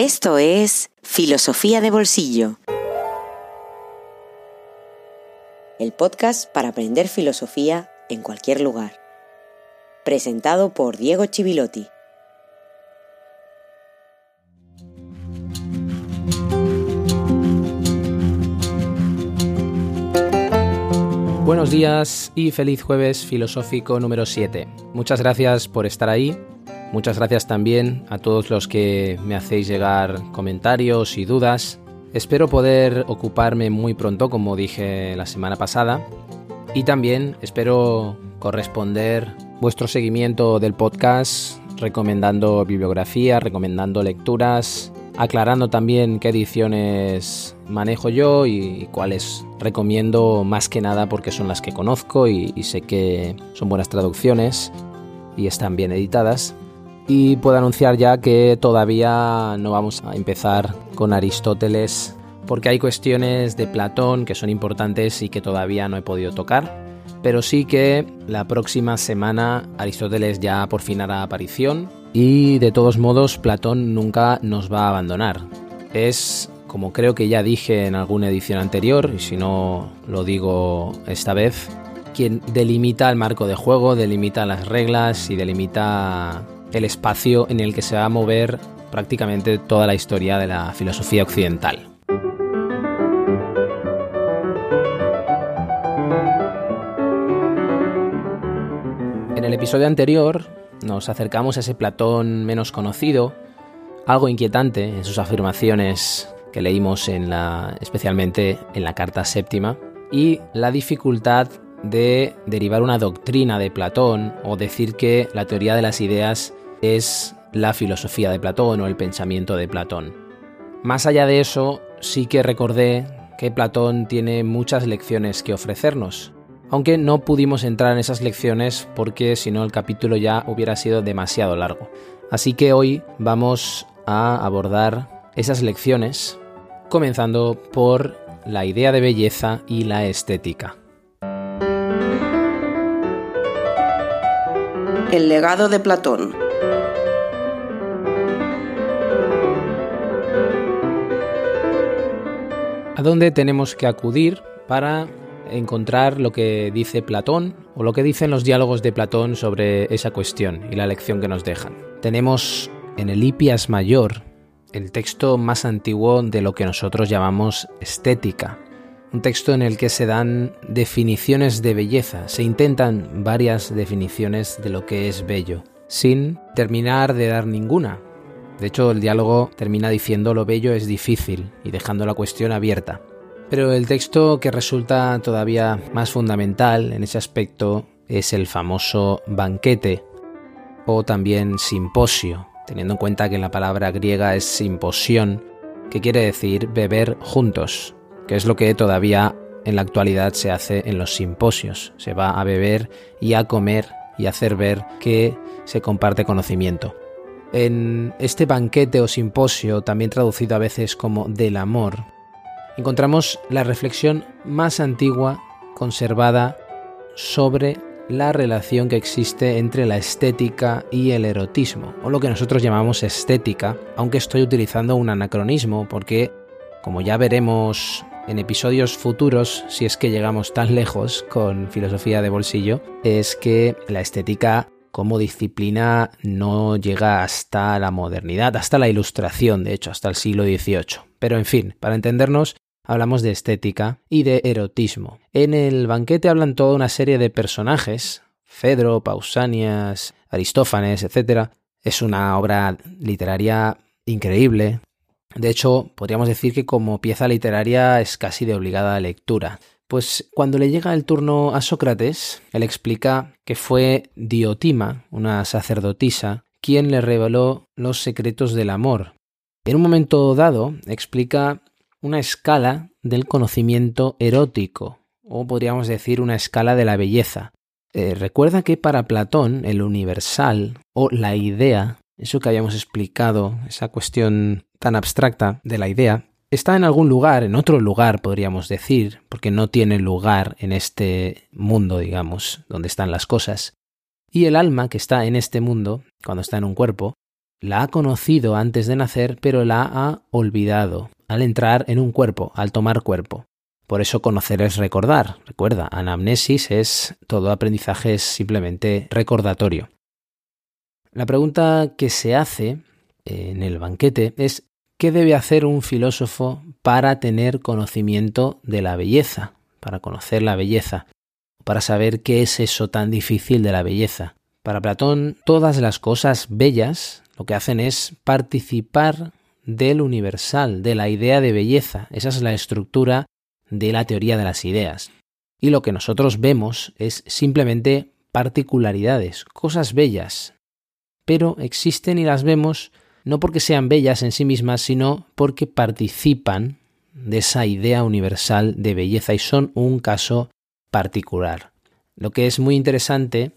Esto es Filosofía de Bolsillo. El podcast para aprender filosofía en cualquier lugar. Presentado por Diego Chivilotti. Buenos días y feliz jueves filosófico número 7. Muchas gracias por estar ahí. Muchas gracias también a todos los que me hacéis llegar comentarios y dudas. Espero poder ocuparme muy pronto, como dije la semana pasada. Y también espero corresponder vuestro seguimiento del podcast, recomendando bibliografía, recomendando lecturas, aclarando también qué ediciones manejo yo y cuáles recomiendo más que nada porque son las que conozco y, sé que son buenas traducciones y están bien editadas. Y puedo anunciar ya que todavía no vamos a empezar con Aristóteles porque hay cuestiones de Platón que son importantes y que todavía no he podido tocar. Pero sí que la próxima semana Aristóteles ya por fin hará aparición y de todos modos, Platón nunca nos va a abandonar. Es, como creo que ya dije en alguna edición anterior, y si no lo digo esta vez, quien delimita el marco de juego, delimita las reglas y delimita el espacio en el que se va a mover prácticamente toda la historia de la filosofía occidental. En el episodio anterior nos acercamos a ese Platón menos conocido, algo inquietante en sus afirmaciones que leímos en la, especialmente en la carta séptima, y la dificultad de derivar una doctrina de Platón o decir que la teoría de las ideas es la filosofía de Platón o el pensamiento de Platón. Más allá de eso, sí que recordé que Platón tiene muchas lecciones que ofrecernos, aunque no pudimos entrar en esas lecciones porque si no el capítulo ya hubiera sido demasiado largo. Así que hoy vamos a abordar esas lecciones, comenzando por la idea de belleza y la estética. El legado de Platón. ¿A dónde tenemos que acudir para encontrar lo que dice Platón o lo que dicen los diálogos de Platón sobre esa cuestión y la lección que nos dejan. Tenemos en el Hipias Mayor el texto más antiguo de lo que nosotros llamamos estética, un texto en el que se dan definiciones de belleza, se intentan varias definiciones de lo que es bello, sin terminar de dar ninguna. De hecho, el diálogo termina diciendo lo bello es difícil y dejando la cuestión abierta. Pero el texto que resulta todavía más fundamental en ese aspecto es el famoso banquete o también simposio, teniendo en cuenta que la palabra griega es simposión, que quiere decir beber juntos, que es lo que todavía en la actualidad se hace en los simposios. Se va a beber y a comer y a hacer ver que se comparte conocimiento. En este banquete o simposio, también traducido a veces como del amor, encontramos la reflexión más antigua conservada sobre la relación que existe entre la estética y el erotismo, o lo que nosotros llamamos estética, aunque estoy utilizando un anacronismo porque, como ya veremos en episodios futuros, si es que llegamos tan lejos con filosofía de bolsillo, es que la estética como disciplina no llega hasta la modernidad, hasta la ilustración, de hecho, hasta el siglo XVIII. Pero en fin, para entendernos, hablamos de estética y de erotismo. En el banquete hablan toda una serie de personajes, Fedro, Pausanias, Aristófanes, etc. Es una obra literaria increíble. De hecho, podríamos decir que como pieza literaria es casi de obligada lectura. Pues cuando le llega el turno a Sócrates, él explica que fue Diotima, una sacerdotisa, quien le reveló los secretos del amor. En un momento dado, explica una escala del conocimiento erótico, o podríamos decir una escala de la belleza. Eh, recuerda que para Platón el universal o la idea, eso que habíamos explicado, esa cuestión tan abstracta de la idea, está en algún lugar, en otro lugar podríamos decir, porque no tiene lugar en este mundo, digamos, donde están las cosas. Y el alma que está en este mundo, cuando está en un cuerpo, la ha conocido antes de nacer, pero la ha olvidado al entrar en un cuerpo, al tomar cuerpo. Por eso conocer es recordar. Recuerda, anamnesis es todo aprendizaje es simplemente recordatorio. La pregunta que se hace en el banquete es ¿qué debe hacer un filósofo para tener conocimiento de la belleza, para conocer la belleza, para saber qué es eso tan difícil de la belleza? Para Platón, todas las cosas bellas lo que hacen es participar del universal, de la idea de belleza. Esa es la estructura de la teoría de las ideas. Y lo que nosotros vemos es simplemente particularidades, cosas bellas. Pero existen y las vemos no porque sean bellas en sí mismas, sino porque participan de esa idea universal de belleza y son un caso particular. Lo que es muy interesante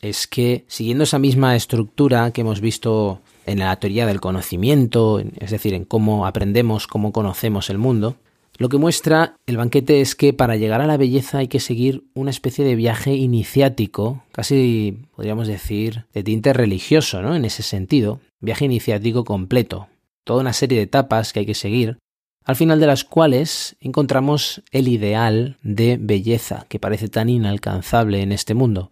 es que siguiendo esa misma estructura que hemos visto en la teoría del conocimiento, es decir, en cómo aprendemos, cómo conocemos el mundo, lo que muestra el banquete es que para llegar a la belleza hay que seguir una especie de viaje iniciático, casi podríamos decir de tinte religioso, ¿no? En ese sentido, viaje iniciático completo, toda una serie de etapas que hay que seguir, al final de las cuales encontramos el ideal de belleza que parece tan inalcanzable en este mundo.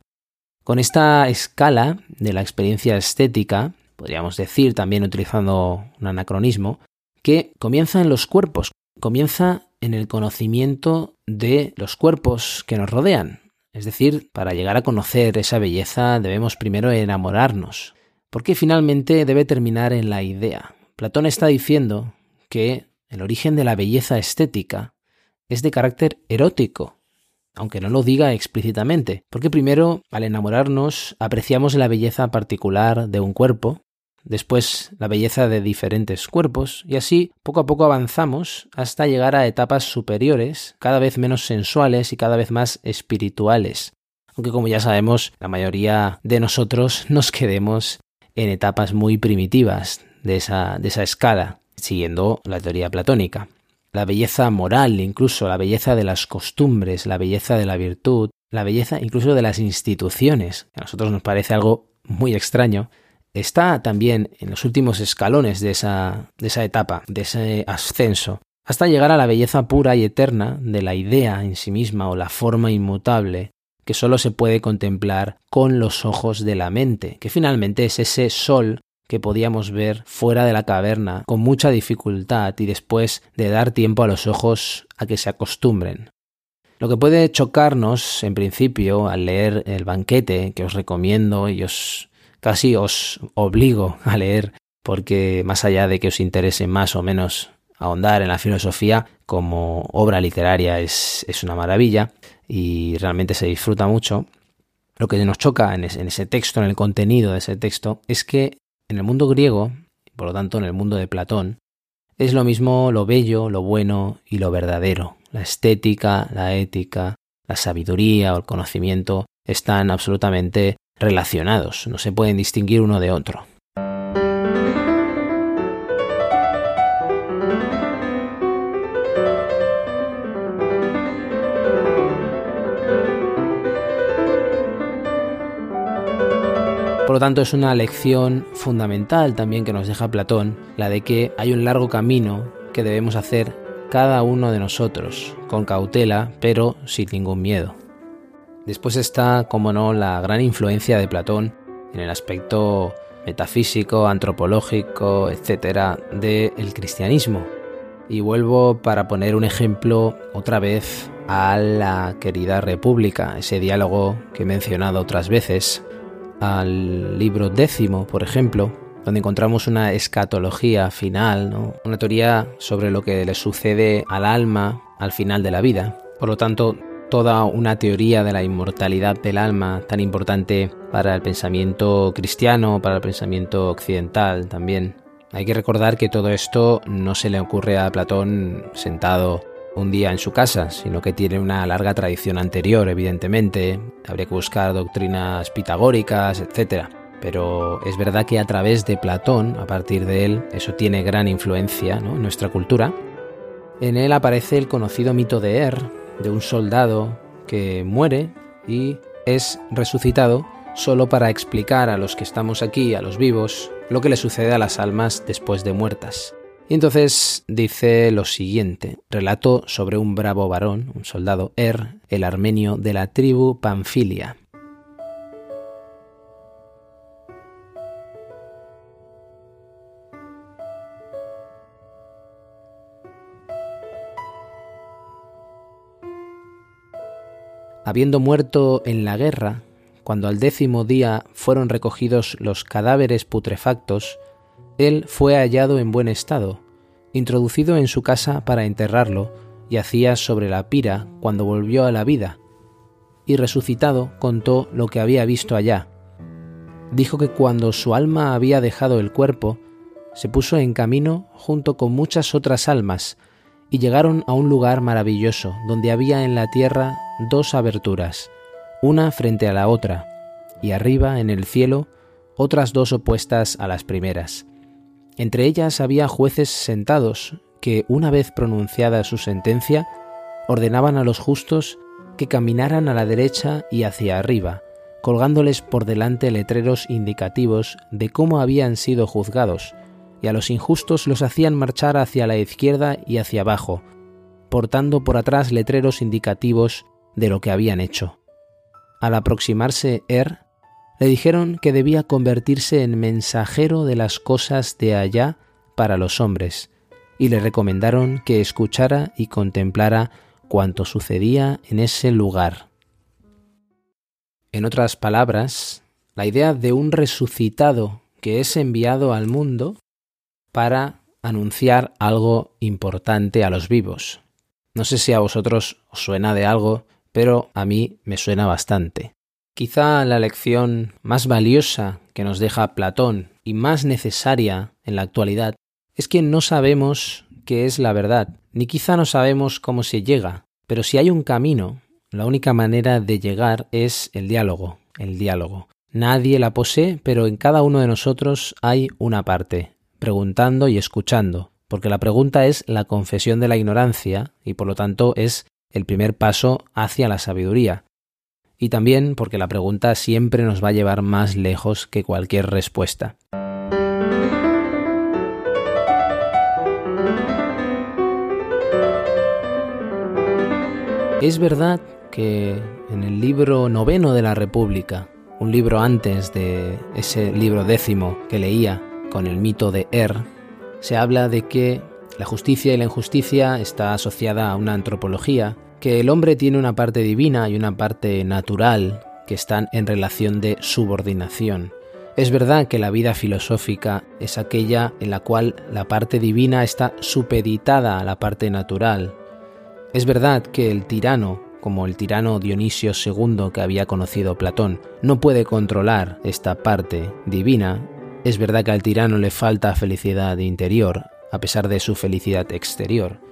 Con esta escala de la experiencia estética, podríamos decir también utilizando un anacronismo, que comienza en los cuerpos, comienza en el conocimiento de los cuerpos que nos rodean. Es decir, para llegar a conocer esa belleza debemos primero enamorarnos, porque finalmente debe terminar en la idea. Platón está diciendo que el origen de la belleza estética es de carácter erótico, aunque no lo diga explícitamente, porque primero, al enamorarnos, apreciamos la belleza particular de un cuerpo, después la belleza de diferentes cuerpos, y así poco a poco avanzamos hasta llegar a etapas superiores, cada vez menos sensuales y cada vez más espirituales. Aunque como ya sabemos, la mayoría de nosotros nos quedemos en etapas muy primitivas de esa, de esa escala, siguiendo la teoría platónica. La belleza moral, incluso la belleza de las costumbres, la belleza de la virtud, la belleza incluso de las instituciones, que a nosotros nos parece algo muy extraño, está también en los últimos escalones de esa, de esa etapa, de ese ascenso, hasta llegar a la belleza pura y eterna de la idea en sí misma o la forma inmutable que sólo se puede contemplar con los ojos de la mente, que finalmente es ese sol que podíamos ver fuera de la caverna con mucha dificultad y después de dar tiempo a los ojos a que se acostumbren. Lo que puede chocarnos en principio al leer el banquete, que os recomiendo y os casi os obligo a leer porque más allá de que os interese más o menos ahondar en la filosofía, como obra literaria es, es una maravilla y realmente se disfruta mucho. Lo que nos choca en ese, texto, en el contenido de ese texto, es que en el mundo griego, por lo tanto en el mundo de Platón, es lo mismo lo bello, lo bueno y lo verdadero. La estética, la ética, la sabiduría o el conocimiento están absolutamente relacionados, no se pueden distinguir uno de otro. Lo tanto, es una lección fundamental también que nos deja Platón, la de que hay un largo camino que debemos hacer cada uno de nosotros, con cautela, pero sin ningún miedo. Después está, como no, la gran influencia de Platón en el aspecto metafísico, antropológico, etcétera, del cristianismo. Y vuelvo para poner un ejemplo otra vez a la querida República, ese diálogo que he mencionado otras veces, al libro décimo, por ejemplo, donde encontramos una escatología final, una teoría sobre lo que le sucede al alma al final de la vida. Por lo tanto, toda una teoría de la inmortalidad del alma tan importante para el pensamiento cristiano, para el pensamiento occidental también. Hay que recordar que todo esto no se le ocurre a Platón sentado un día en su casa, sino que tiene una larga tradición anterior, evidentemente. Habría que buscar doctrinas pitagóricas, etc. Pero es verdad que a través de Platón, a partir de él, eso tiene gran influencia en nuestra cultura. En él aparece el conocido mito de Er, de un soldado que muere y es resucitado solo para explicar a los que estamos aquí, a los vivos, lo que le sucede a las almas después de muertas. Y entonces dice lo siguiente, relato sobre un bravo varón, un soldado, Er, el armenio de la tribu Panfilia. Habiendo muerto en la guerra, cuando al décimo día fueron recogidos los cadáveres putrefactos, él fue hallado en buen estado, introducido en su casa para enterrarlo, y hacía sobre la pira cuando volvió a la vida, y resucitado contó lo que había visto allá. Dijo que cuando su alma había dejado el cuerpo, se puso en camino junto con muchas otras almas, y llegaron a un lugar maravilloso, donde había en la tierra dos aberturas, una frente a la otra, y arriba, en el cielo, otras dos opuestas a las primeras. Entre ellas había jueces sentados que, una vez pronunciada su sentencia, ordenaban a los justos que caminaran a la derecha y hacia arriba, colgándoles por delante letreros indicativos de cómo habían sido juzgados, y a los injustos los hacían marchar hacia la izquierda y hacia abajo, portando por atrás letreros indicativos de lo que habían hecho. Al aproximarse Er, le dijeron que debía convertirse en mensajero de las cosas de allá para los hombres, y le recomendaron que escuchara y contemplara cuanto sucedía en ese lugar. En otras palabras, la idea de un resucitado que es enviado al mundo para anunciar algo importante a los vivos. No sé si a vosotros os suena de algo pero a mí me suena bastante. Quizá la lección más valiosa que nos deja Platón y más necesaria en la actualidad es que no sabemos qué es la verdad, ni quizá no sabemos cómo se llega, pero si hay un camino, la única manera de llegar es el diálogo, el diálogo. Nadie la posee, pero en cada uno de nosotros hay una parte, preguntando y escuchando, porque la pregunta es la confesión de la ignorancia y por lo tanto es el primer paso hacia la sabiduría. Y también porque la pregunta siempre nos va a llevar más lejos que cualquier respuesta. Es verdad que en el libro noveno de la República, un libro antes de ese libro décimo que leía con el mito de Er, se habla de que la justicia y la injusticia está asociada a una antropología que el hombre tiene una parte divina y una parte natural que están en relación de subordinación. Es verdad que la vida filosófica es aquella en la cual la parte divina está supeditada a la parte natural. Es verdad que el tirano, como el tirano Dionisio II que había conocido Platón, no puede controlar esta parte divina. Es verdad que al tirano le falta felicidad interior, a pesar de su felicidad exterior.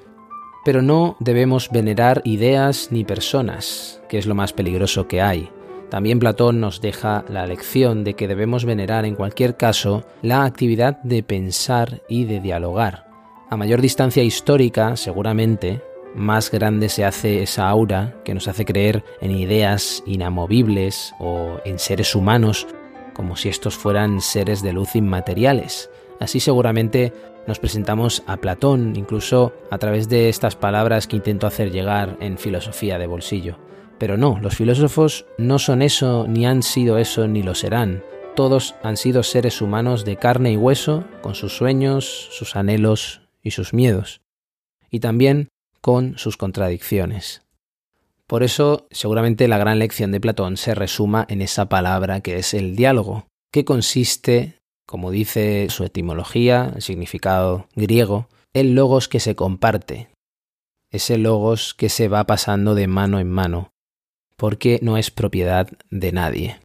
Pero no debemos venerar ideas ni personas, que es lo más peligroso que hay. También Platón nos deja la lección de que debemos venerar en cualquier caso la actividad de pensar y de dialogar. A mayor distancia histórica, seguramente, más grande se hace esa aura que nos hace creer en ideas inamovibles o en seres humanos como si estos fueran seres de luz inmateriales. Así seguramente nos presentamos a Platón, incluso a través de estas palabras que intento hacer llegar en filosofía de bolsillo. Pero no, los filósofos no son eso, ni han sido eso, ni lo serán. Todos han sido seres humanos de carne y hueso, con sus sueños, sus anhelos y sus miedos. Y también con sus contradicciones. Por eso, seguramente la gran lección de Platón se resuma en esa palabra que es el diálogo, que consiste como dice su etimología, el significado griego, el logos que se comparte, ese logos que se va pasando de mano en mano, porque no es propiedad de nadie.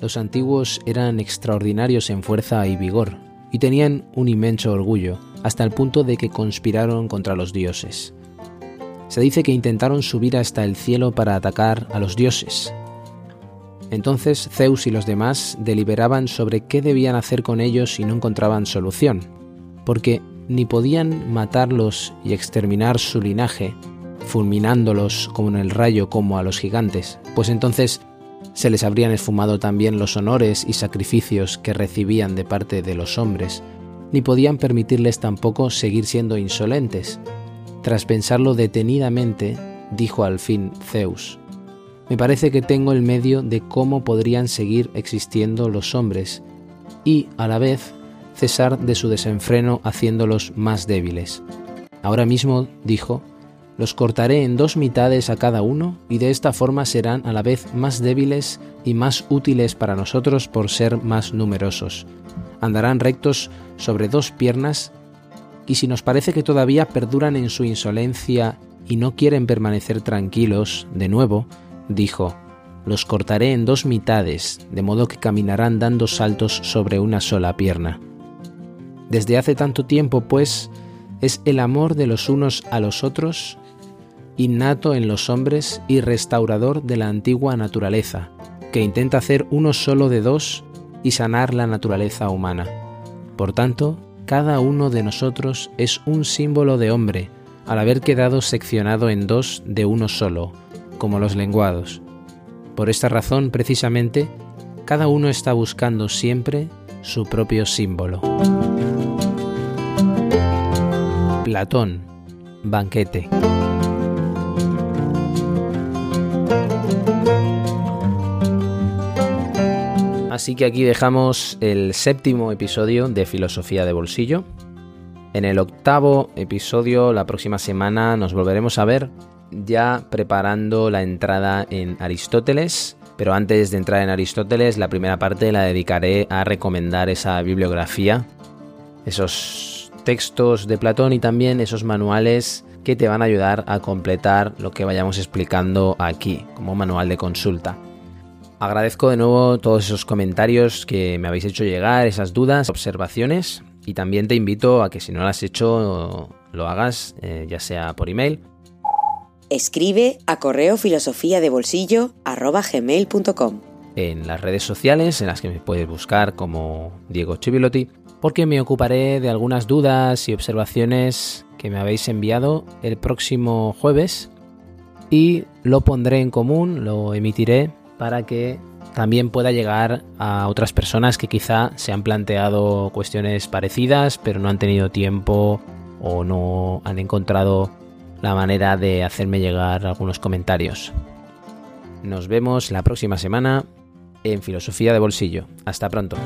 Los antiguos eran extraordinarios en fuerza y vigor, y tenían un inmenso orgullo, hasta el punto de que conspiraron contra los dioses. Se dice que intentaron subir hasta el cielo para atacar a los dioses. Entonces Zeus y los demás deliberaban sobre qué debían hacer con ellos y no encontraban solución, porque ni podían matarlos y exterminar su linaje, fulminándolos como en el rayo como a los gigantes, pues entonces se les habrían esfumado también los honores y sacrificios que recibían de parte de los hombres, ni podían permitirles tampoco seguir siendo insolentes. Tras pensarlo detenidamente, dijo al fin Zeus, me parece que tengo el medio de cómo podrían seguir existiendo los hombres y, a la vez, cesar de su desenfreno haciéndolos más débiles. Ahora mismo, dijo, los cortaré en dos mitades a cada uno y de esta forma serán a la vez más débiles y más útiles para nosotros por ser más numerosos. Andarán rectos sobre dos piernas y si nos parece que todavía perduran en su insolencia y no quieren permanecer tranquilos, de nuevo, dijo, los cortaré en dos mitades, de modo que caminarán dando saltos sobre una sola pierna. Desde hace tanto tiempo, pues, es el amor de los unos a los otros, innato en los hombres y restaurador de la antigua naturaleza, que intenta hacer uno solo de dos y sanar la naturaleza humana. Por tanto, cada uno de nosotros es un símbolo de hombre, al haber quedado seccionado en dos de uno solo, como los lenguados. Por esta razón, precisamente, cada uno está buscando siempre su propio símbolo. Platón, banquete. Así que aquí dejamos el séptimo episodio de Filosofía de Bolsillo. En el octavo episodio, la próxima semana, nos volveremos a ver ya preparando la entrada en Aristóteles. Pero antes de entrar en Aristóteles, la primera parte la dedicaré a recomendar esa bibliografía, esos textos de Platón y también esos manuales que te van a ayudar a completar lo que vayamos explicando aquí, como manual de consulta. Agradezco de nuevo todos esos comentarios que me habéis hecho llegar, esas dudas, observaciones, y también te invito a que si no lo has hecho, lo hagas, eh, ya sea por email Escribe a correo filosofía de bolsillo gmail.com. En las redes sociales en las que me puedes buscar como Diego Chivilotti, porque me ocuparé de algunas dudas y observaciones que me habéis enviado el próximo jueves y lo pondré en común, lo emitiré para que también pueda llegar a otras personas que quizá se han planteado cuestiones parecidas pero no han tenido tiempo o no han encontrado la manera de hacerme llegar algunos comentarios. Nos vemos la próxima semana en Filosofía de Bolsillo. Hasta pronto.